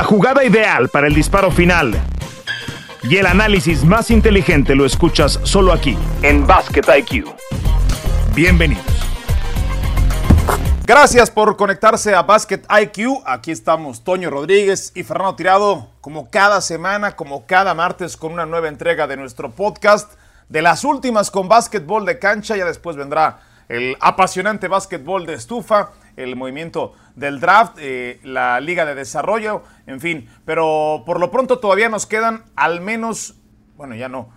La jugada ideal para el disparo final y el análisis más inteligente lo escuchas solo aquí, en Basket IQ. Bienvenidos. Gracias por conectarse a Basket IQ. Aquí estamos Toño Rodríguez y Fernando Tirado, como cada semana, como cada martes, con una nueva entrega de nuestro podcast. De las últimas con básquetbol de cancha, ya después vendrá el apasionante básquetbol de estufa, el movimiento del draft, eh, la liga de desarrollo, en fin. Pero por lo pronto todavía nos quedan al menos, bueno, ya no,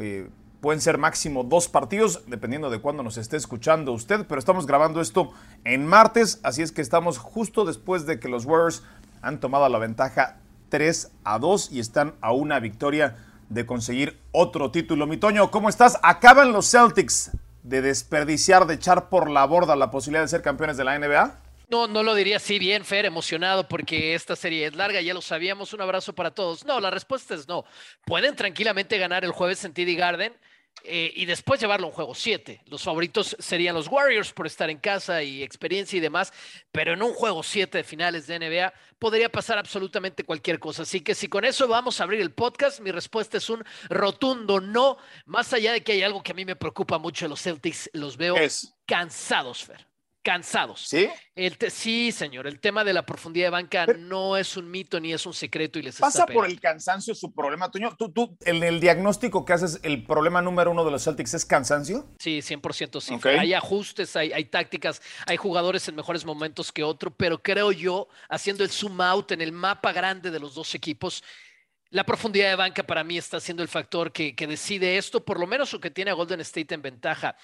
eh, pueden ser máximo dos partidos, dependiendo de cuándo nos esté escuchando usted, pero estamos grabando esto en martes, así es que estamos justo después de que los Warriors han tomado la ventaja 3 a 2 y están a una victoria de conseguir otro título. Mi Toño, ¿cómo estás? Acaban los Celtics de desperdiciar, de echar por la borda la posibilidad de ser campeones de la NBA. No, no lo diría así bien, Fer, emocionado porque esta serie es larga, ya lo sabíamos. Un abrazo para todos. No, la respuesta es no. Pueden tranquilamente ganar el jueves en TD Garden eh, y después llevarlo a un juego 7. Los favoritos serían los Warriors por estar en casa y experiencia y demás, pero en un juego 7 de finales de NBA podría pasar absolutamente cualquier cosa. Así que si con eso vamos a abrir el podcast, mi respuesta es un rotundo no, más allá de que hay algo que a mí me preocupa mucho de los Celtics, los veo cansados, Fer cansados. ¿Sí? El sí, señor. El tema de la profundidad de banca no es un mito ni es un secreto y les pasa por el cansancio su problema, Toño. ¿Tú, tú, en el diagnóstico que haces, el problema número uno de los Celtics es cansancio? Sí, 100% sí. Hay ajustes, hay, hay tácticas, hay jugadores en mejores momentos que otro, pero creo yo, haciendo el zoom out en el mapa grande de los dos equipos, la profundidad de banca para mí está siendo el factor que, que decide esto, por lo menos o que tiene a Golden State en ventaja.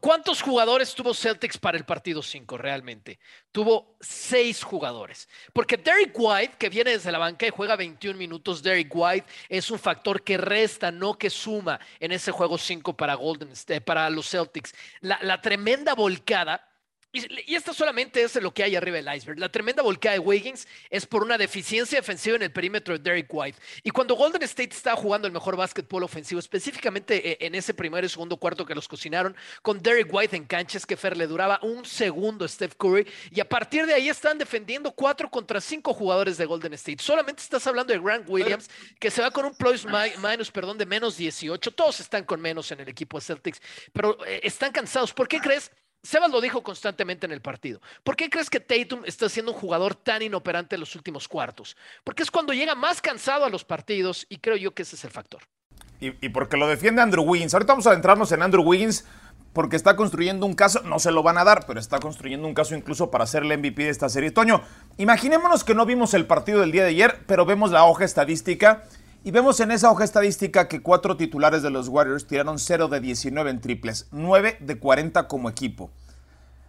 ¿Cuántos jugadores tuvo Celtics para el partido 5 realmente? Tuvo seis jugadores. Porque Derek White, que viene desde la banca y juega 21 minutos, Derek White es un factor que resta, no que suma en ese juego 5 para, Golden, para los Celtics. La, la tremenda volcada y, esto solamente es lo que hay arriba del iceberg. La tremenda volcada de Wiggins es por una deficiencia defensiva en el perímetro de Derek White. Y cuando Golden State estaba jugando el mejor básquetbol ofensivo, específicamente eh, en ese primer y segundo cuarto que los cocinaron, con Derek White en canchas que Fer le duraba un segundo a Steph Curry. Y a partir de ahí están defendiendo cuatro contra cinco jugadores de Golden State. Solamente estás hablando de Grant Williams, que se va con un plus minus, perdón, de menos 18. Todos están con menos en el equipo de Celtics, pero eh, están cansados. ¿Por qué crees? Sebas lo dijo constantemente en el partido. ¿Por qué crees que Tatum está siendo un jugador tan inoperante en los últimos cuartos? Porque es cuando llega más cansado a los partidos y creo yo que ese es el factor. Y, porque lo defiende Andrew Wiggins. Ahorita vamos a adentrarnos en Andrew Wiggins porque está construyendo un caso, no se lo van a dar, pero está construyendo un caso incluso para ser el MVP de esta serie. Toño, imaginémonos que no vimos el partido del día de ayer, pero vemos la hoja estadística y vemos en esa hoja estadística que cuatro titulares de los Warriors tiraron 0 de 19 en triples, 9 de 40 como equipo.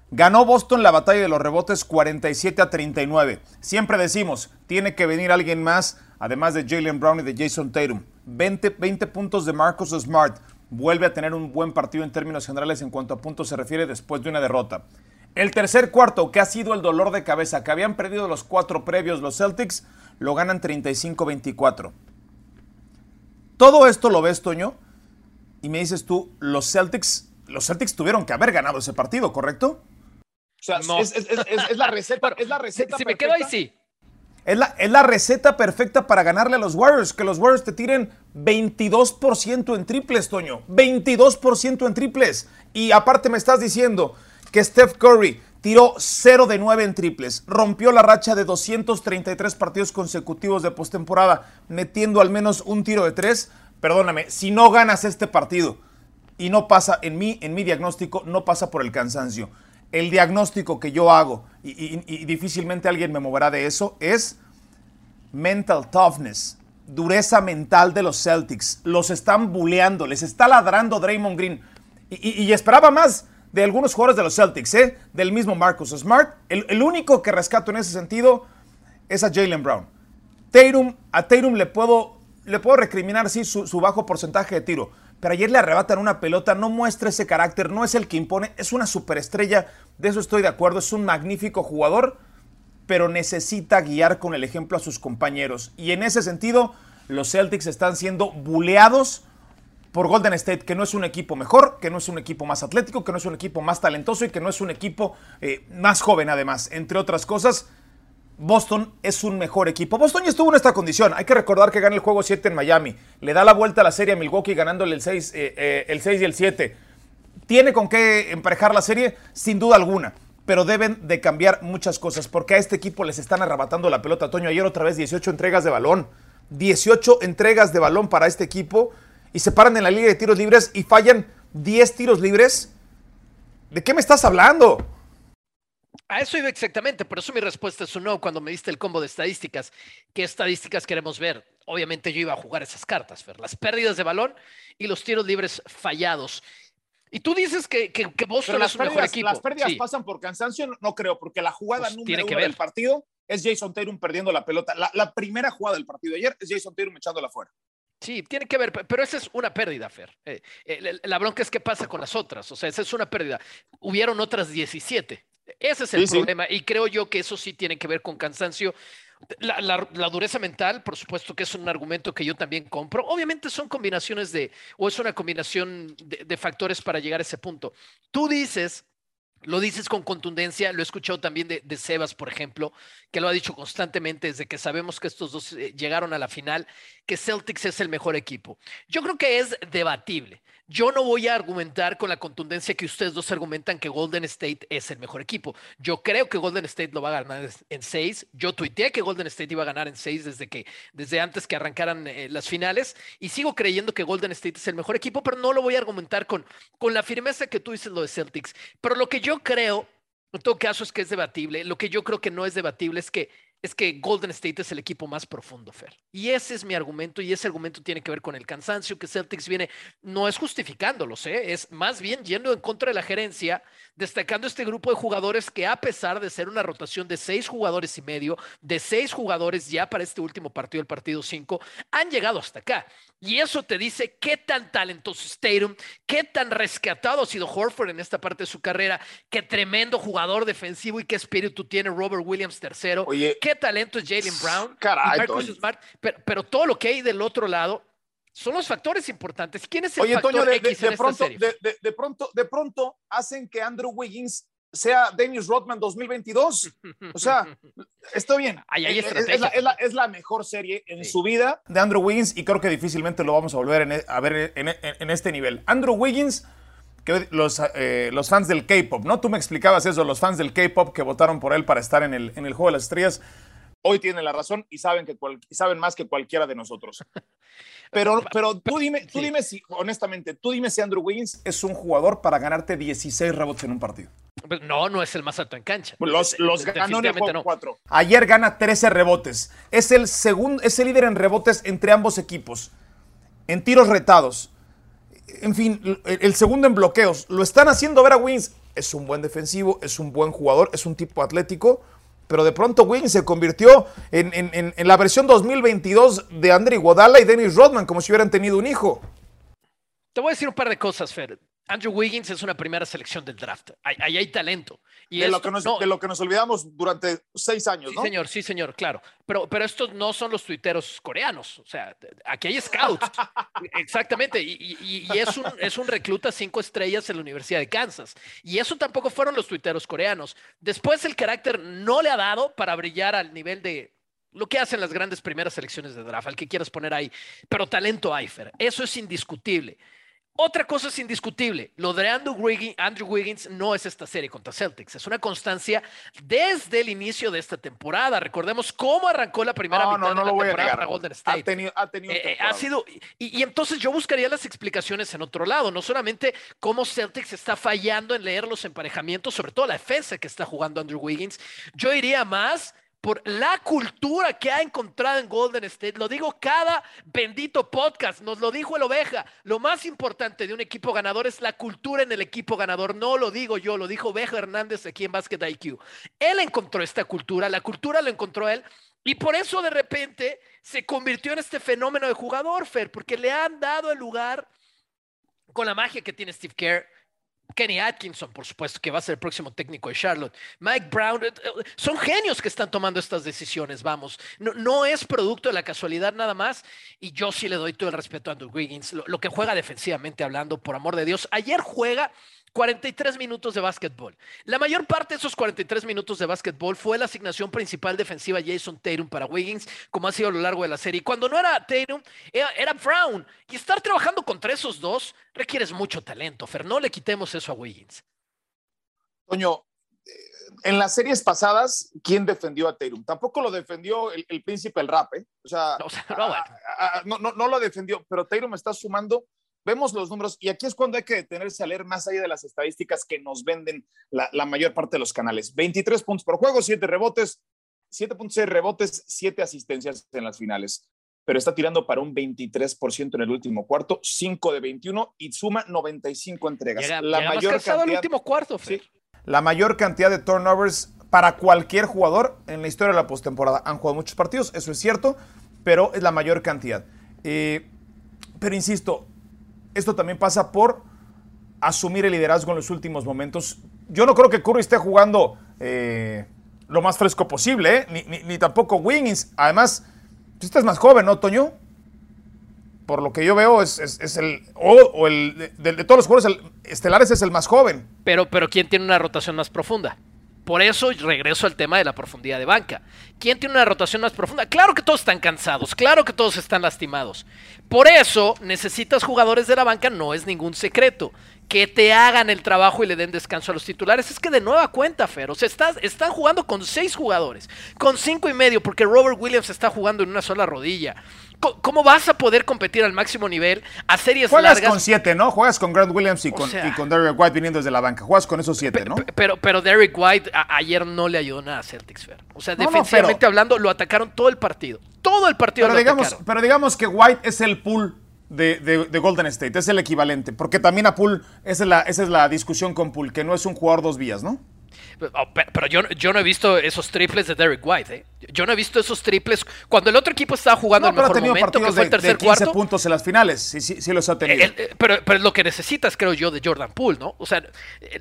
Ganó Boston la batalla de los rebotes 47 a 39. Siempre decimos, tiene que venir alguien más, además de Jalen Brown y de Jason Tatum. 20, 20 puntos de Marcus Smart. Vuelve a tener un buen partido en términos generales en cuanto a puntos se refiere después de una derrota. El tercer cuarto, que ha sido el dolor de cabeza, que habían perdido los cuatro previos los Celtics, lo ganan 35-24. Todo esto lo ves, Toño, y me dices tú, los Celtics, los Celtics tuvieron que haber ganado ese partido, ¿correcto? O sea, es, la receta. es la receta si, me quedo ahí, sí. Es la, es la, receta perfecta para ganarle a los Warriors. Que los Warriors te tiren 22% en triples, Toño. 22% en triples. Y aparte me estás diciendo que Steph Curry tiró 0 de 9 en triples. Rompió la racha de 233 partidos consecutivos de postemporada, metiendo al menos un tiro de 3. Perdóname, si no ganas este partido y no pasa, en mí, en mi diagnóstico, no pasa por el cansancio. El diagnóstico que yo hago, y, y difícilmente alguien me moverá de eso, es mental toughness, dureza mental de los Celtics. Los están buleando, les está ladrando Draymond Green. Y, esperaba más de algunos jugadores de los Celtics, ¿eh? del mismo Marcus Smart. El, único que rescato en ese sentido es a Jalen Brown. Tatum, a Tatum le puedo, le puedo recriminar, sí, su, su, bajo porcentaje de tiro. Pero ayer le arrebatan una pelota, no muestra ese carácter, no es el que impone, es una superestrella, de eso estoy de acuerdo, es un magnífico jugador, pero necesita guiar con el ejemplo a sus compañeros. Y en ese sentido, los Celtics están siendo buleados por Golden State, que no es un equipo mejor, que no es un equipo más atlético, que no es un equipo más talentoso y que no es un equipo eh, más joven además, entre otras cosas. Boston es un mejor equipo. Boston ya estuvo en esta condición. Hay que recordar que gana el juego 7 en Miami. Le da la vuelta a la serie a Milwaukee ganándole el 6, eh, eh, el 6 y el 7. ¿Tiene con qué emparejar la serie? Sin duda alguna. Pero deben de cambiar muchas cosas porque a este equipo les están arrebatando la pelota. Toño, ayer otra vez 18 entregas de balón. 18 entregas de balón para este equipo y se paran en la línea de tiros libres y fallan 10 tiros libres. ¿De qué me estás hablando? A eso iba exactamente, por eso mi respuesta es un no cuando me diste el combo de estadísticas. ¿Qué estadísticas queremos ver? Obviamente yo iba a jugar esas cartas, ver las pérdidas de balón y los tiros libres fallados. Y tú dices que, que, que Boston es un mejor equipo. Las pérdidas pasan por cansancio, no, creo, porque la jugada pues número uno del partido es Jason Tatum perdiendo la pelota. La, primera jugada del partido de ayer es Jason Tatum echándola fuera. Sí, tiene que ver, pero esa es una pérdida, Fer. Eh, eh, la bronca es qué pasa con las otras, o sea, esa es una pérdida. Hubieron otras 17. Ese es el problema y creo yo que eso sí tiene que ver con cansancio. La, dureza mental, por supuesto que es un argumento que yo también compro. Obviamente son combinaciones de, o es una combinación de factores para llegar a ese punto. Tú dices lo dices con contundencia, lo he escuchado también de, Sebas, por ejemplo, que lo ha dicho constantemente desde que sabemos que estos dos eh, llegaron a la final, que Celtics es el mejor equipo. Yo creo que es debatible. Yo no voy a argumentar con la contundencia que ustedes dos argumentan que Golden State es el mejor equipo. Yo creo que Golden State lo va a ganar en seis. Yo tuiteé que Golden State iba a ganar en seis desde que, desde antes que arrancaran eh, las finales. Y sigo creyendo que Golden State es el mejor equipo, pero no lo voy a argumentar con, con la firmeza que tú dices lo de Celtics. Pero lo que yo creo, en todo caso, es que es debatible. Lo que yo creo que no es debatible es que es que Golden State es el equipo más profundo, Fer. Y ese es mi argumento, y ese argumento tiene que ver con el cansancio que Celtics viene, no es justificándolo, ¿eh? es más bien yendo en contra de la gerencia, destacando este grupo de jugadores que a pesar de ser una rotación de seis jugadores y medio, de seis jugadores ya para este último partido, el partido cinco, han llegado hasta acá. Y eso te dice qué tan talentoso Stadium, qué tan rescatado ha sido Horford en esta parte de su carrera, qué tremendo jugador defensivo y qué espíritu tiene Robert Williams tercero, qué talento es Jalen Brown, Smart, pero, todo lo que hay del otro lado son los factores importantes. ¿Quién es el factor de, X en pronto, esta serie? de, pronto, de pronto hacen que Andrew Wiggins sea Dennis Rodman 2022. O sea, está bien. es, la, mejor serie en su vida de Andrew Wiggins y creo que difícilmente lo vamos a volver e, a ver en, este nivel. Andrew Wiggins, que los, eh, los fans del K-pop, ¿no? Tú me explicabas eso, los fans del K-pop que votaron por él para estar en el, en el Juego de las Estrellas hoy tienen la razón y saben, que saben más que cualquiera de nosotros. Pero, pero tú, dime, tú dime si, honestamente, tú dime si Andrew Wiggins es un jugador para ganarte 16 rebotes en un partido. Pues no, no es el más alto en cancha. Los, los ganó en el juego 4. Ayer gana 13 rebotes. Es el, segundo, es el líder en rebotes entre ambos equipos. En tiros retados. En fin, el segundo en bloqueos. Lo están haciendo ver a Wiggins. Es un buen defensivo, es un buen jugador, es un tipo atlético pero de pronto Wiggins se convirtió en, la versión 2022 de Andre Iguodala y Dennis Rodman, como si hubieran tenido un hijo. Te voy a decir un par de cosas, Fer. Andrew Wiggins es una primera selección del draft. Ahí hay, talento. Y de, lo que nos, de, lo que nos, olvidamos durante seis años, sí, señor, sí, señor, claro. Pero, pero estos no son los tuiteros coreanos. O sea, aquí hay scouts. Exactamente. Y, es, un, es un recluta cinco estrellas en la Universidad de Kansas. Y eso tampoco fueron los tuiteros coreanos. Después el carácter no le ha dado para brillar al nivel de, lo que hacen las grandes primeras selecciones de draft, al que quieras poner ahí. Pero talento hay, Fer. Eso es indiscutible. Otra cosa es indiscutible, lo de Andrew Wiggins, no es esta serie contra Celtics, es una constancia desde el inicio de esta temporada. Recordemos cómo arrancó la primera mitad de la temporada para Golden State. Ha tenido, ha, tenido eh, eh, ha sido y, entonces yo buscaría las explicaciones en otro lado, no solamente cómo Celtics está fallando en leer los emparejamientos, sobre todo la defensa que está jugando Andrew Wiggins. Yo iría más por la cultura que ha encontrado en Golden State. Lo digo cada bendito podcast, nos lo dijo el oveja. Lo más importante de un equipo ganador es la cultura en el equipo ganador. No lo digo yo, lo dijo Oveja Hernández aquí en Basket IQ. Él encontró esta cultura, la cultura lo encontró él. Y por eso de repente se convirtió en este fenómeno de jugador, Fer, porque le han dado el lugar con la magia que tiene Steve Kerr, Kenny Atkinson, por supuesto, que va a ser el próximo técnico de Charlotte. Mike Brown, eh, eh, son genios que están tomando estas decisiones, vamos. No, no es producto de la casualidad nada más. Y yo sí le doy todo el respeto a Andrew Wiggins, lo, que juega defensivamente hablando, por amor de Dios. Ayer juega 43 minutos de básquetbol. La mayor parte de esos 43 minutos de básquetbol fue la asignación principal defensiva Jason Tatum para Wiggins, como ha sido a lo largo de la serie. Cuando no era Tatum, era, Brown. Y estar trabajando contra esos dos requiere mucho talento. Fer, no le quitemos eso a Wiggins. Toño, eh, en las series pasadas, ¿quién defendió a Tatum? Tampoco lo defendió el, príncipe el rap, ¿eh? O sea, no, no, no, lo defendió, pero Tatum está sumando vemos los números y aquí es cuando hay que detenerse a leer más allá de las estadísticas que nos venden la, mayor parte de los canales. 23 puntos por juego, 7 rebotes, 7.6 rebotes, 7 asistencias en las finales. Pero está tirando para un 23% en el último cuarto, 5 de 21 y suma 95 entregas. la mayor cantidad, último cuarto, la mayor cantidad de turnovers para cualquier jugador en la historia de la postemporada. Han jugado muchos partidos, eso es cierto, pero es la mayor cantidad. Eh, pero insisto, esto también pasa por asumir el liderazgo en los últimos momentos. Yo no creo que Curry esté jugando eh, lo más fresco posible, ¿eh? ni, tampoco Wiggins. Además, pues, este es más joven, ¿no, Toño? Por lo que yo veo, es, el. O, el de, todos los jugadores estelares es el más joven. Pero, pero ¿quién tiene una rotación más profunda? Por eso regreso al tema de la profundidad de banca. ¿Quién tiene una rotación más profunda? Claro que todos están cansados, claro que todos están lastimados. Por eso necesitas jugadores de la banca, no es ningún secreto. Que te hagan el trabajo y le den descanso a los titulares. Es que de nueva cuenta, Fer. O sea, están jugando con seis jugadores, con cinco y medio, porque Robert Williams está jugando en una sola rodilla. ¿Cómo vas a poder competir al máximo nivel a series Juegas con siete, ¿no? Juegas con Grant Williams y con, Derrick White viniendo desde la banca. Juegas con esos siete, ¿no? Pero, pero Derrick White ayer no le ayudó nada a Celtics, Fer. O sea, defensivamente hablando, lo atacaron todo el partido. Todo el partido pero digamos, Pero digamos que White es el pool de, Golden State, es el equivalente. Porque también a Pool, esa es, la, esa es la discusión con Pool, que no es un jugador dos vías, ¿no? Oh, pero yo, yo no he visto esos triples de Derek White. ¿eh? Yo no he visto esos triples cuando el otro equipo estaba jugando el mejor momento, que fue el tercer de 15 puntos en las finales, sí, sí, sí los ha tenido. pero, pero lo que necesitas, creo yo, de Jordan Poole, ¿no? O sea,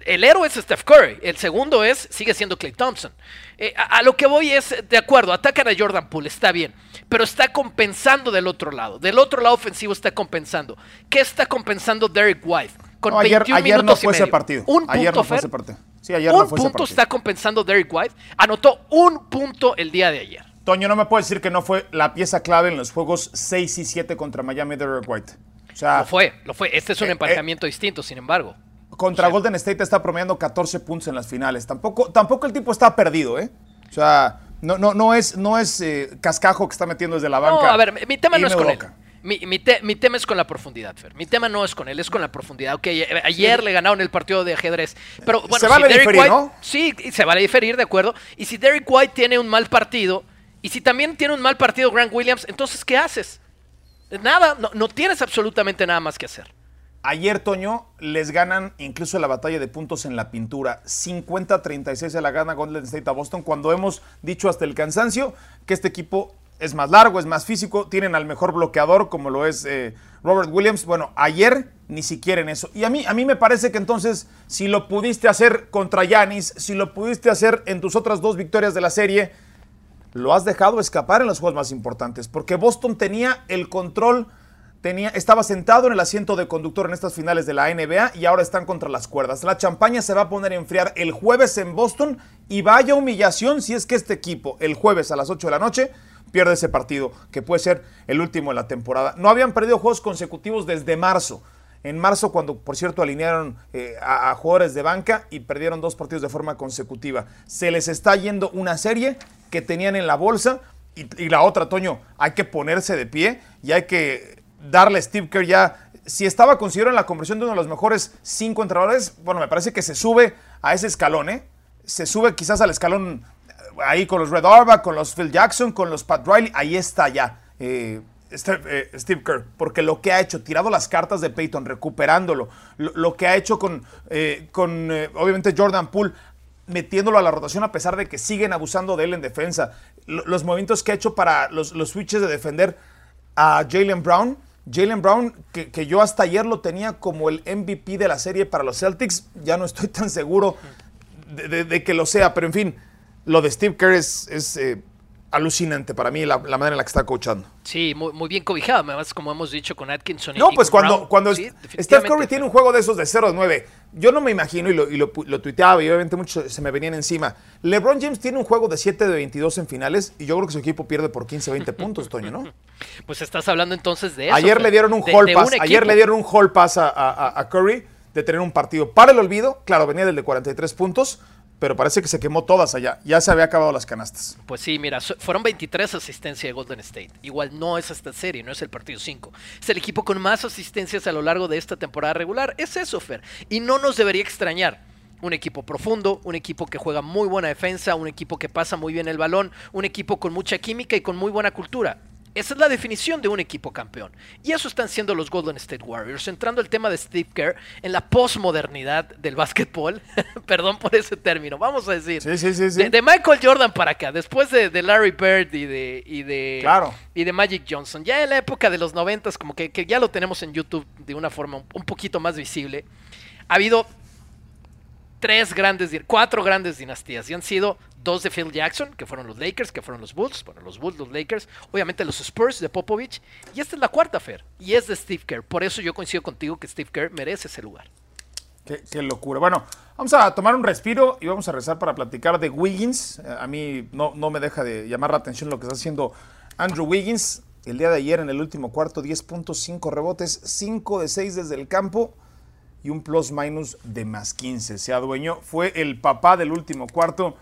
el, héroe es Steph Curry, el segundo es, sigue siendo Clay Thompson. Eh, a, lo que voy es, de acuerdo, atacan a Jordan Poole, está bien, pero está compensando del otro lado. Del otro lado ofensivo está compensando. ¿Qué está compensando Derek White? Con ayer, ayer no fue ese partido. Un ayer no fue ese partido un punto está compensando Derek White. Anotó un punto el día de ayer. Toño, no me puede decir que no fue la pieza clave en los juegos 6 y 7 contra Miami Derek White. O sea, lo fue, lo fue. Este es un eh, emparejamiento eh, distinto, sin embargo. Contra Golden State está promediando 14 puntos en las finales. Tampoco, tampoco el tipo está perdido, ¿eh? O sea, no, no, no es, no es eh, cascajo que está metiendo desde la banca. No, a ver, mi tema no es con él. Mi, tema es con la profundidad, Fer. Mi tema no es con él, es con la profundidad. Ok, eh, ayer le ganaron el partido de ajedrez. Pero bueno, se vale diferir, ¿no? Sí, se vale diferir, de acuerdo. Y si Derek White tiene un mal partido, y si también tiene un mal partido Grant Williams, entonces, ¿qué haces? Nada, no, no tienes absolutamente nada más que hacer. Ayer, Toño, les ganan incluso la batalla de puntos en la pintura. 50-36 se la gana Golden State a Boston, cuando hemos dicho hasta el cansancio que este equipo es más largo, es más físico, tienen al mejor bloqueador como lo es eh, Robert Williams. Bueno, ayer ni siquiera en eso. Y a mí, a mí me parece que entonces, si lo pudiste hacer contra Yanis, si lo pudiste hacer en tus otras dos victorias de la serie, lo has dejado escapar en los juegos más importantes, porque Boston tenía el control. Tenía, estaba sentado en el asiento de conductor en estas finales de la NBA y ahora están contra las cuerdas. La champaña se va a poner a enfriar el jueves en Boston y vaya humillación si es que este equipo el jueves a las 8 de la noche pierde ese partido, que puede ser el último de la temporada. No habían perdido juegos consecutivos desde marzo. En marzo, cuando por cierto alinearon eh, a, jugadores de banca y perdieron dos partidos de forma consecutiva. Se les está yendo una serie que tenían en la bolsa y, la otra, Toño, hay que ponerse de pie y hay que darle a Steve Kerr ya. Si estaba considerado en la conversión de uno de los mejores cinco entrenadores, bueno, me parece que se sube a ese escalón, ¿eh? Se sube quizás al escalón ahí con los Red Auerbach, con los Phil Jackson, con los Pat Riley, ahí está ya. Eh, eh, Steve, Kerr, porque lo que ha hecho, tirado las cartas de Peyton, recuperándolo, lo, que ha hecho con, eh, obviamente Jordan Poole, metiéndolo a la rotación a pesar de que siguen abusando de él en defensa, los movimientos que ha hecho para los, switches de defender a Jalen Brown, Jalen Brown, que, yo hasta ayer lo tenía como el MVP de la serie para los Celtics, ya no estoy tan seguro de que lo sea, pero en fin, lo de Steve Kerr es, eh, alucinante para mí la, manera en la que está coachando. Sí, muy, muy bien cobijado, además como hemos dicho con Atkinson. No, pues cuando, cuando Steph Curry tiene un juego de esos de 0 9, yo no me imagino, y lo, y lo, tuiteaba, y obviamente muchos se me venían encima. LeBron James tiene un juego de 7 de 22 en finales, y yo creo que su equipo pierde por 15, 20 puntos, Toño, ¿no? Pues estás hablando entonces de eso. Ayer le dieron un hall pass, ayer le dieron un hall pass a Curry de tener un partido para el olvido, claro, venía del de 43 puntos, pero parece que se quemó todas allá. Ya se había acabado las canastas. Pues sí, mira, fueron 23 asistencias de Golden State. Igual no es esta serie, no es el partido 5. Es el equipo con más asistencias a lo largo de esta temporada regular. Es eso, Fer. Y no nos debería extrañar. Un equipo profundo, un equipo que juega muy buena defensa, un equipo que pasa muy bien el balón, un equipo con mucha química y con muy buena cultura. Esa es la definición de un equipo campeón. Y eso están siendo los Golden State Warriors. Entrando el tema de Steve Kerr en la posmodernidad del básquetbol. Perdón por ese término. Vamos a decir. Sí, sí, sí, de, Michael Jordan para acá. Después de, Larry Bird y de, y de, claro. y de Magic Johnson. Ya en la época de los noventas, como que, ya lo tenemos en YouTube de una forma un, poquito más visible. Ha habido tres grandes, cuatro grandes dinastías. Y han sido dos de Phil Jackson, que fueron los Lakers, que fueron los Bulls, bueno, los Bulls, los Lakers, obviamente los Spurs de Popovich, y esta es la cuarta Fer, y es de Steve Kerr. Por eso yo coincido contigo que Steve Kerr merece ese lugar. Qué, locura. Bueno, vamos a tomar un respiro y vamos a rezar para platicar de Wiggins. Eh, a mí no, no me deja de llamar la atención lo que está haciendo Andrew Wiggins. El día de ayer en el último cuarto, 10.5 rebotes, 5 de 6 desde el campo y un plus minus de más 15. Se adueñó, fue el papá del último cuarto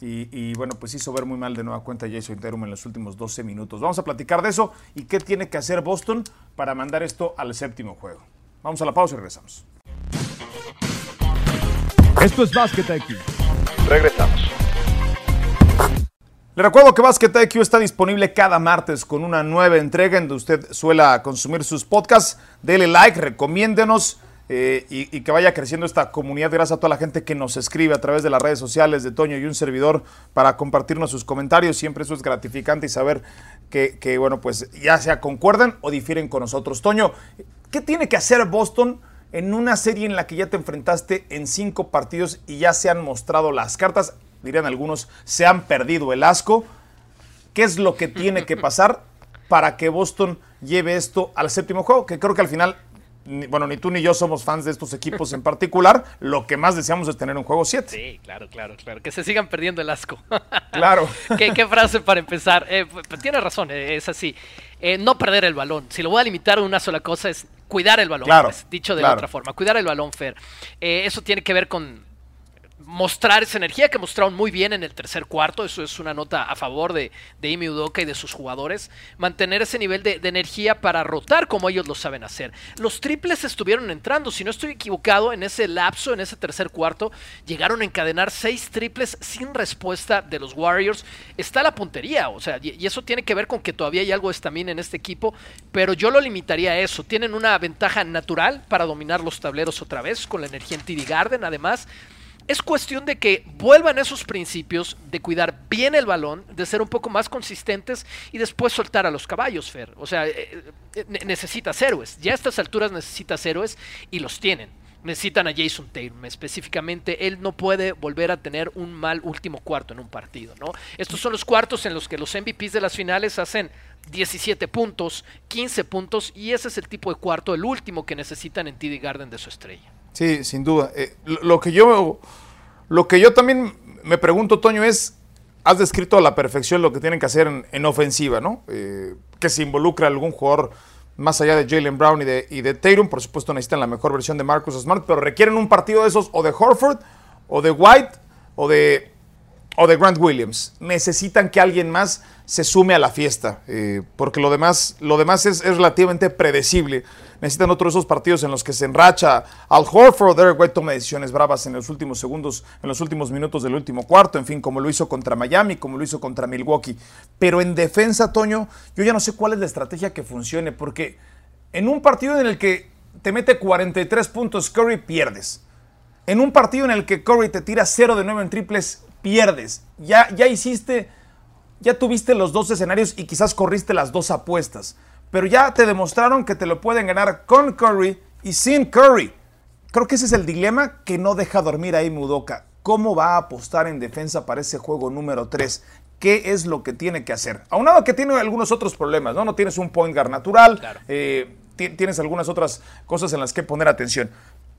y, bueno, pues hizo ver muy mal de nueva cuenta Jason Terum en los últimos 12 minutos. Vamos a platicar de eso y qué tiene que hacer Boston para mandar esto al séptimo juego. Vamos a la pausa y regresamos. Esto es Basket IQ. Regresamos. Le recuerdo que Basket IQ está disponible cada martes con una nueva entrega en donde usted suela consumir sus podcasts. Dele like, recomiéndenos eh, y, que vaya creciendo esta comunidad. Gracias a toda la gente que nos escribe a través de las redes sociales de Toño y un servidor para compartirnos sus comentarios. Siempre eso es gratificante y saber que, bueno, pues ya sea concuerdan o difieren con nosotros. Toño, ¿qué tiene que hacer Boston en una serie en la que ya te enfrentaste en cinco partidos y ya se han mostrado las cartas? Dirían algunos, se han perdido el asco. ¿Qué es lo que tiene que pasar para que Boston lleve esto al séptimo juego? Que creo que al final bueno, ni tú ni yo somos fans de estos equipos en particular. Lo que más deseamos es tener un juego 7. Sí, claro, claro, claro. Que se sigan perdiendo el asco. Claro. ¿Qué, frase para empezar. Eh, pues, pues, tiene razón, eh, es así. Eh, no perder el balón. Si lo voy a limitar a una sola cosa es cuidar el balón. Claro, pues, dicho de otra forma. Cuidar el balón, Fer. eso tiene que ver con mostrar esa energía que mostraron muy bien en el tercer cuarto. Eso es una nota a favor de, de Imi Udoka y de sus jugadores. Mantener ese nivel de, energía para rotar como ellos lo saben hacer. Los triples estuvieron entrando. Si no estoy equivocado, en ese lapso, en ese tercer cuarto, llegaron a encadenar seis triples sin respuesta de los Warriors. Está la puntería, o sea, y, eso tiene que ver con que todavía hay algo de estamina en este equipo, pero yo lo limitaría a eso. Tienen una ventaja natural para dominar los tableros otra vez, con la energía en TD Garden, además es cuestión de que vuelvan esos principios de cuidar bien el balón, de ser un poco más consistentes y después soltar a los caballos, Fer. O sea, eh, eh, necesitas héroes. Ya a estas alturas necesitas héroes y los tienen. Necesitan a Jason Tatum específicamente. Él no puede volver a tener un mal último cuarto en un partido, ¿no? Estos son los cuartos en los que los MVPs de las finales hacen 17 puntos, 15 puntos y ese es el tipo de cuarto, el último que necesitan en TD Garden de su estrella. Sí, sin duda. Eh, lo, que yo, lo que yo también me pregunto, Toño, es, has descrito a la perfección lo que tienen que hacer en, ofensiva, ¿no? Eh, que se involucra algún jugador más allá de Jalen Brown y de, y de Tatum. Por supuesto necesitan la mejor versión de Marcus Smart, pero requieren un partido de esos o de Horford, o de White, o de, o de Grant Williams. Necesitan que alguien más se sume a la fiesta, eh, porque lo demás, lo demás es, relativamente predecible. Necesitan otros esos partidos en los que se enracha Al Horford, Derek White toma decisiones bravas en los últimos segundos, en los últimos minutos del último cuarto, en fin, como lo hizo contra Miami, como lo hizo contra Milwaukee. Pero en defensa, Toño, yo ya no sé cuál es la estrategia que funcione, porque en un partido en el que te mete 43 puntos Curry, pierdes. En un partido en el que Curry te tira 0 de 9 en triples, pierdes. Ya, ya hiciste ya tuviste los dos escenarios y quizás corriste las dos apuestas, pero ya te demostraron que te lo pueden ganar con Curry y sin Curry. Creo que ese es el dilema que no deja dormir ahí Mudoka. ¿Cómo va a apostar en defensa para ese juego número 3? qué es lo que tiene que hacer. Aunado que tiene algunos otros problemas, ¿no? No tienes un point guard natural, eh, tienes algunas otras cosas en las que poner atención.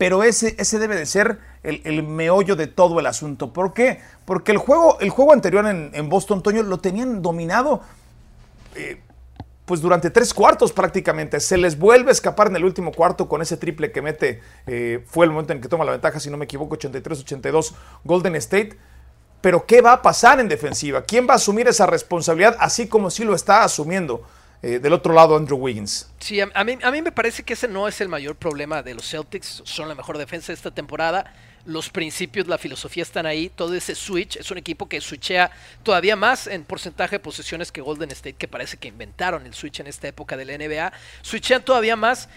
Pero ese, ese debe de ser el, meollo de todo el asunto. ¿Por qué? Porque el juego, el juego anterior en, Boston, Toño, lo tenían dominado. Eh, pues durante tres cuartos prácticamente. Se les vuelve a escapar en el último cuarto con ese triple que mete, eh, fue el momento en que toma la ventaja, si no me equivoco, 83-82 Golden State. Pero ¿qué va a pasar en defensiva? ¿Quién va a asumir esa responsabilidad así como si lo está asumiendo? Eh, del otro lado, Andrew Wiggins. Sí, a, mí, a mí me parece que ese no es el mayor problema de los Celtics. Son la mejor defensa de esta temporada los principios, la filosofía están ahí, todo ese switch, es un equipo que switchea todavía más en porcentaje de posesiones que Golden State, que parece que inventaron el switch en esta época de la NBA, switchean todavía más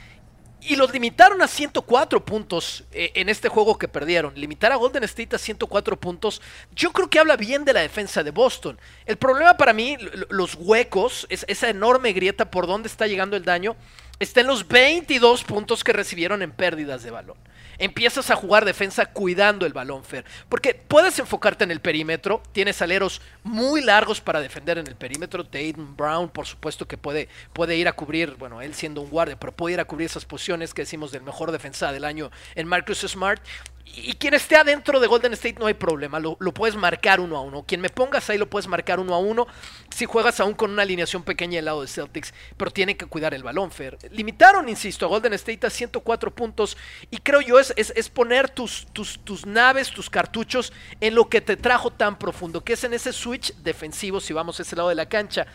y los limitaron a 104 puntos eh, en este juego que perdieron. Limitar a Golden State a 104 puntos, yo creo que habla bien de la defensa de Boston. El problema para mí, los huecos, esa enorme grieta por donde está llegando el daño, está en los 22 puntos que recibieron en pérdidas de balón empiezas a jugar defensa cuidando el balón, Fer. Porque puedes enfocarte en el perímetro, tienes aleros muy largos para defender en el perímetro. Tatum Brown, por supuesto que puede, puede ir a cubrir, bueno, él siendo un guardia, pero puede ir a cubrir esas posiciones que decimos del mejor defensa del año en Marcus Smart. Y quien esté adentro de Golden State no hay problema, lo, puedes marcar uno a uno. Quien me pongas ahí lo puedes marcar uno a uno si juegas aún con una alineación pequeña del lado de Celtics, pero tiene que cuidar el balón, Fer. Limitaron, insisto, a Golden State a 104 puntos y creo yo es, es, poner tus, tus, tus, naves, tus cartuchos en lo que te trajo tan profundo, que es en ese switch defensivo si vamos a ese lado de la cancha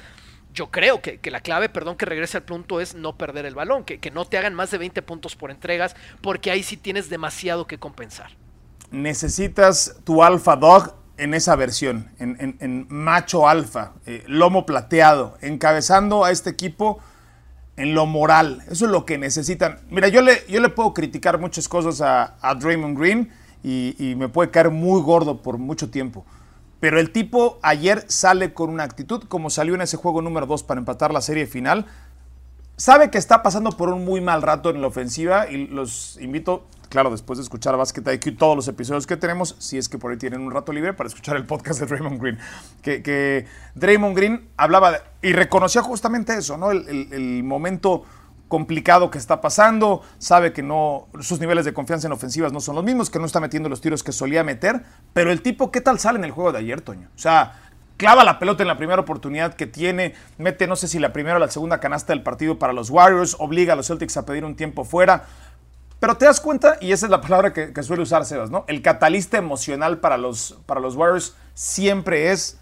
yo creo que, la clave, perdón que regrese al punto, es no perder el balón, que, no te hagan más de 20 puntos por entregas, porque ahí sí tienes demasiado que compensar. Necesitas tu alfa dog en esa versión, en, macho alfa, eh, lomo plateado, encabezando a este equipo en lo moral. Eso es lo que necesitan. Mira, yo le, yo le puedo criticar muchas cosas a, Draymond Green y, y me puede caer muy gordo por mucho tiempo pero el tipo ayer sale con una actitud, como salió en ese juego número 2 para empatar la serie final. Sabe que está pasando por un muy mal rato en la ofensiva y los invito, claro, después de escuchar Basket IQ, todos los episodios que tenemos, si es que por ahí tienen un rato libre, para escuchar el podcast de Draymond Green. Que, que Draymond Green hablaba y reconocía justamente eso, ¿no? el momento complicado que está pasando, sabe que no sus niveles de confianza en ofensivas no son los mismos, que no está metiendo los tiros que solía meter, pero el tipo, ¿qué tal sale en el juego de ayer, Toño? O sea, clava la pelota en la primera oportunidad que tiene, mete no sé si la primera o la segunda canasta del partido para los Warriors, obliga a los Celtics a pedir un tiempo fuera. Pero te das cuenta, y esa es la palabra que, suele usar Sebas, ¿no? El catalista emocional para los, para los Warriors siempre es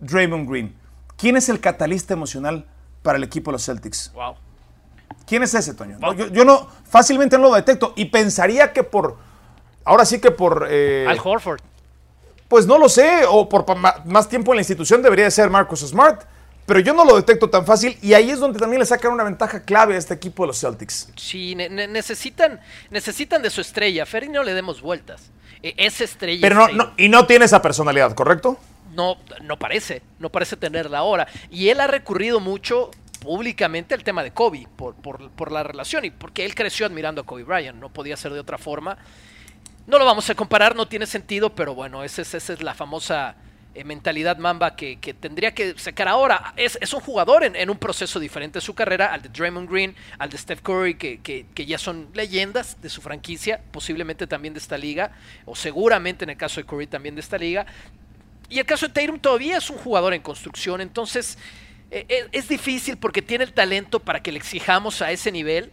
Draymond Green. ¿Quién es el catalista emocional para el equipo de los Celtics? Wow. ¿Quién es ese, Toño? yo, no, fácilmente no lo detecto y pensaría que por, ahora sí que por... Eh, Al Horford. Pues no lo sé, o por más tiempo en la institución debería de ser Marcus Smart, pero yo no lo detecto tan fácil y ahí es donde también le sacan una ventaja clave a este equipo de los Celtics. Sí, necesitan, necesitan de su estrella, Ferry no le demos vueltas. E, esa estrella. Pero no, y no tiene esa personalidad, ¿correcto? No, no parece, no parece tenerla ahora. Y él ha recurrido mucho públicamente el tema de Kobe por, por, la relación y porque él creció admirando a Kobe Bryant, no podía ser de otra forma. No lo vamos a comparar, no tiene sentido, pero bueno, esa, es la famosa eh, mentalidad mamba que, tendría que sacar ahora. Es, un jugador en, un proceso diferente de su carrera, al de Draymond Green, al de Steph Curry, que, que, ya son leyendas de su franquicia, posiblemente también de esta liga, o seguramente en el caso de Curry también de esta liga. Y el caso de Tatum todavía es un jugador en construcción, entonces e, e, es difícil porque tiene el talento para que le exijamos a ese nivel,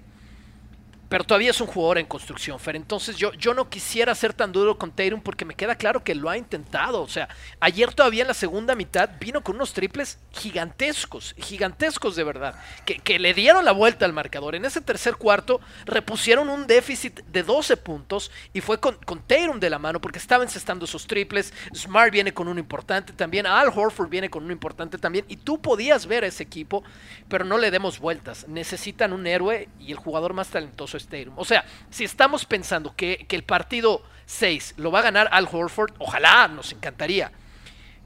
pero todavía es un jugador en construcción, Fer. Entonces yo, yo no quisiera ser tan duro con Tatum porque me queda claro que lo ha intentado. O sea, ayer todavía en la segunda mitad vino con unos triples gigantescos, gigantescos de verdad, que, que le dieron la vuelta al marcador. En ese tercer cuarto repusieron un déficit de 12 puntos y fue con, con de la mano porque estaba encestando esos triples. Smart viene con uno importante también, Al Horford viene con uno importante también y tú podías ver a ese equipo, pero no le demos vueltas. Necesitan un héroe y el jugador más talentoso o sea, si estamos pensando que, el partido 6 lo va a ganar Al Horford, ojalá, nos encantaría.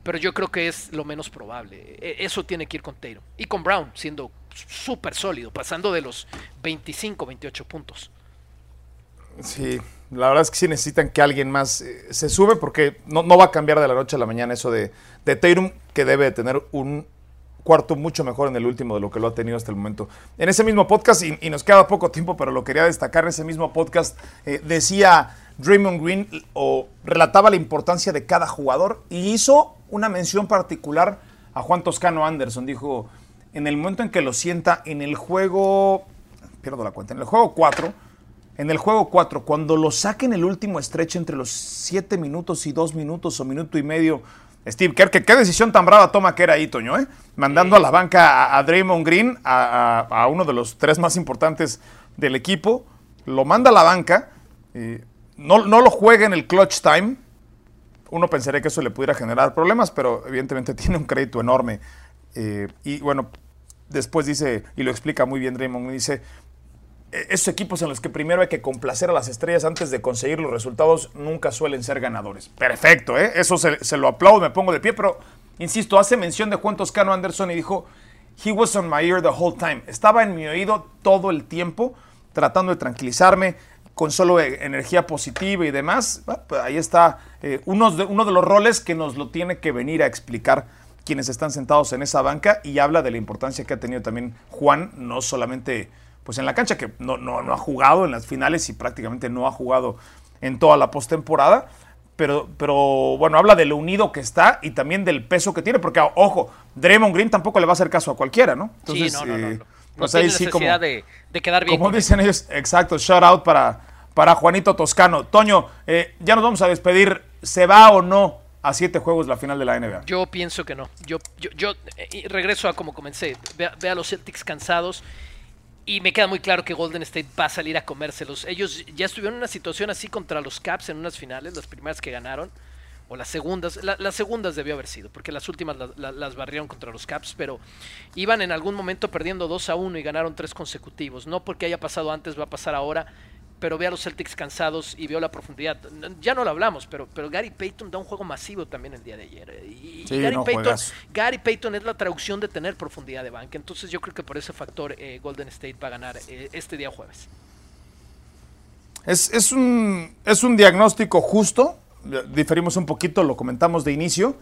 Pero yo creo que es lo menos probable. E, eso tiene que ir con Tatum. Y con Brown, siendo súper sólido, pasando de los 25, 28 puntos. Sí, la verdad es que sí necesitan que alguien más eh, se sube porque no, va a cambiar de la noche a la mañana eso de, de que debe tener un cuarto mucho mejor en el último de lo que lo ha tenido hasta el momento. En ese mismo podcast, y, nos queda poco tiempo, pero lo quería destacar, en ese mismo podcast eh, decía Draymond Green o relataba la importancia de cada jugador y hizo una mención particular a Juan Toscano Anderson. Dijo, en el momento en que lo sienta en el juego, pierdo la cuenta, en el juego 4, en el juego 4, cuando lo saquen el último estrecho entre los 7 minutos y 2 minutos o minuto y medio, Steve Kerr, que qué decisión tan brava toma que era ahí, Toño, ¿eh? Mandando a la banca a, Draymond Green, a, uno de los tres más importantes del equipo, lo manda a la banca, no, no lo juega en el clutch time. Uno pensaría que eso le pudiera generar problemas, pero evidentemente tiene un crédito enorme. Eh, y bueno, después dice, y lo explica muy bien Draymond, dice, esos equipos en los que primero hay que complacer a las estrellas antes de conseguir los resultados nunca suelen ser ganadores. Perfecto, ¿eh? eso se, lo aplaudo, me pongo de pie, pero insisto, hace mención de Juan Toscano Anderson y dijo, he was on my ear the whole time. Estaba en mi oído todo el tiempo, tratando de tranquilizarme, con solo e-, energía positiva y demás. Pues ahí está eh, uno, de, uno de los roles que nos lo tiene que venir a explicar quienes están sentados en esa banca y habla de la importancia que ha tenido también Juan, no solamente pues en la cancha, que no, no, ha jugado en las finales y prácticamente no ha jugado en toda la postemporada. Pero, pero bueno, habla de lo unido que está y también del peso que tiene, porque ojo, Draymond Green tampoco le va a hacer caso a cualquiera, ¿no? Entonces, sí, no, no, no, eh, pues ahí sí como, de, quedar bien. Como dicen ellos, exacto, shout out para, para Juanito Toscano. Toño, eh, ya nos vamos a despedir. ¿Se va o no a siete juegos la final de la NBA? Yo pienso que no. Yo, yo, yo eh, regreso a como comencé. Ve, a los Celtics cansados y me queda muy claro que Golden State va a salir a comérselos. Ellos ya estuvieron en una situación así contra los Caps en unas finales, las primeras que ganaron, o las segundas, las segundas debió haber sido, porque las últimas las barrieron contra los Caps, pero iban en algún momento perdiendo 2 a 1 y ganaron tres consecutivos. No porque haya pasado antes, va a pasar ahora pero ve a los Celtics cansados y veo la profundidad. Ya no lo hablamos, pero, pero Gary Payton da un juego masivo también el día de ayer. Y, Gary, Payton, Gary, Payton, es la traducción de tener profundidad de banca. Entonces yo creo que por ese factor eh, Golden State va a ganar eh, este día jueves. Es, un, es un diagnóstico justo. Diferimos un poquito, lo comentamos de inicio.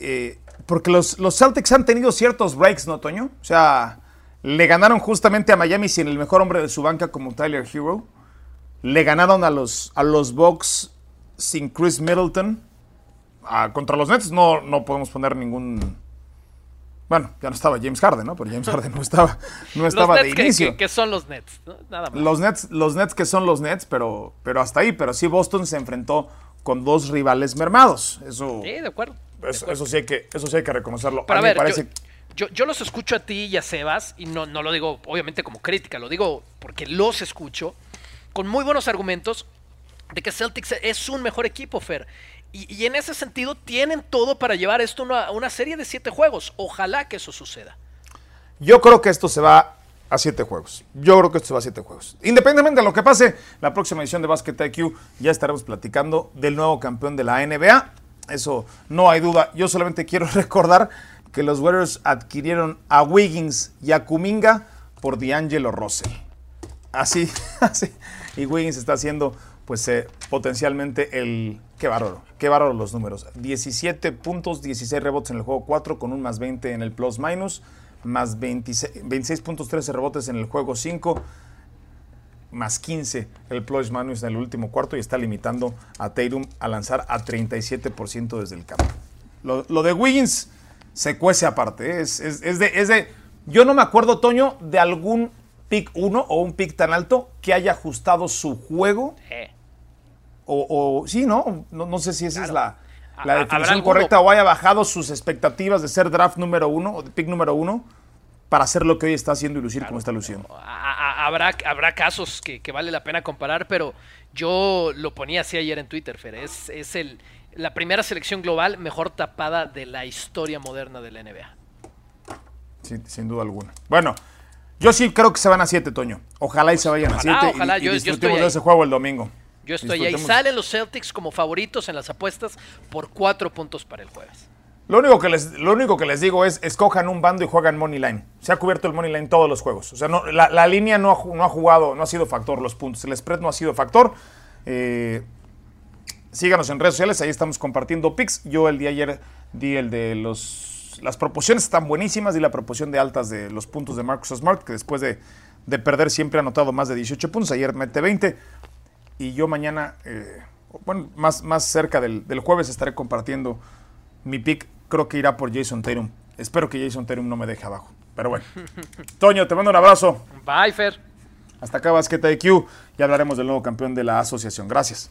Eh, porque los, los Celtics han tenido ciertos breaks, ¿no, Toño? O sea, le ganaron justamente a Miami sin el mejor hombre de su banca como Tyler Hero. Le ganaron a los, a los Bucks sin Chris Middleton. Ah, contra los Nets no, no podemos poner ningún. Bueno, ya no estaba James Harden, ¿no? Pero James Harden no estaba, no estaba de inicio. Que, son los Nets, Nada más. Los Nets, los Nets que son los Nets, pero, pero hasta ahí. Pero sí, Boston se enfrentó con dos rivales mermados. Eso, sí, de acuerdo. eso, sí, hay que, eso sí hay que reconocerlo. a mí me parece yo, yo, los escucho a ti y a Sebas, y no, no lo digo obviamente como crítica, lo digo porque los escucho, con muy buenos argumentos de que Celtics es un mejor equipo, Fer. Y, en ese sentido tienen todo para llevar esto a una, serie de siete juegos. Ojalá que eso suceda. Yo creo que esto se va a siete juegos. Yo creo que esto se va a siete juegos. Independientemente de lo que pase, la próxima edición de Basket IQ ya estaremos platicando del nuevo campeón de la NBA. Eso no hay duda. Yo solamente quiero recordar que los Warriors adquirieron a Wiggins y a Kuminga por D'Angelo Russell. Así, así. Y Wiggins está haciendo, pues, eh, potencialmente el. Qué bárbaro, qué bárbaro los números. 17 puntos, 16 rebotes en el juego 4, con un más 20 en el plus minus, más 26, 26 puntos, 13 rebotes en el juego 5, más 15 el plus minus en el último cuarto y está limitando a Tatum a lanzar a 37% desde el campo. Lo, lo de Wiggins se cuece aparte. Es, de, Yo no me acuerdo, Toño, de algún pick 1 o un pick tan alto que haya ajustado su juego. O, sí, ¿no? ¿no? sé si esa es la, la definición correcta o haya bajado sus expectativas de ser draft número uno o de pick número uno para hacer lo que hoy está haciendo y lucir como está luciendo. Habrá, habrá casos que, vale la pena comparar, pero yo lo ponía así ayer en Twitter, Fer. Es, es el, la primera selección global mejor tapada de la historia moderna de la NBA. Sin duda alguna. Bueno, yo sí creo que se van a 7, Toño. Ojalá y se vayan a 7 ojalá, y, yo, disfrutemos de ese juego el domingo. Yo estoy ahí. Salen los Celtics como favoritos en las apuestas por 4 puntos para el jueves. Lo único, que les, lo único que les digo es escojan un bando y juegan money line. Se ha cubierto el money line todos los juegos. O sea, no, la, línea no ha, no ha, jugado, no ha sido factor los puntos. El spread no ha sido factor. Eh, síganos en redes sociales, ahí estamos compartiendo pics. Yo el día ayer di el de los... Las proporciones están buenísimas. Di la proporción de altas de los puntos de Marcus Smart, que después de, perder siempre ha anotado más de 18 puntos. Ayer mete 20. Y yo mañana, eh, bueno, más, más cerca del, del jueves estaré compartiendo mi pick creo que irá por Jason Tatum. Espero que Jason Tatum no me deje abajo. Pero bueno. Toño, te mando un abrazo. Bye, Fer. Hasta acá, Basqueta IQ. Y hablaremos del nuevo campeón de la asociación. Gracias.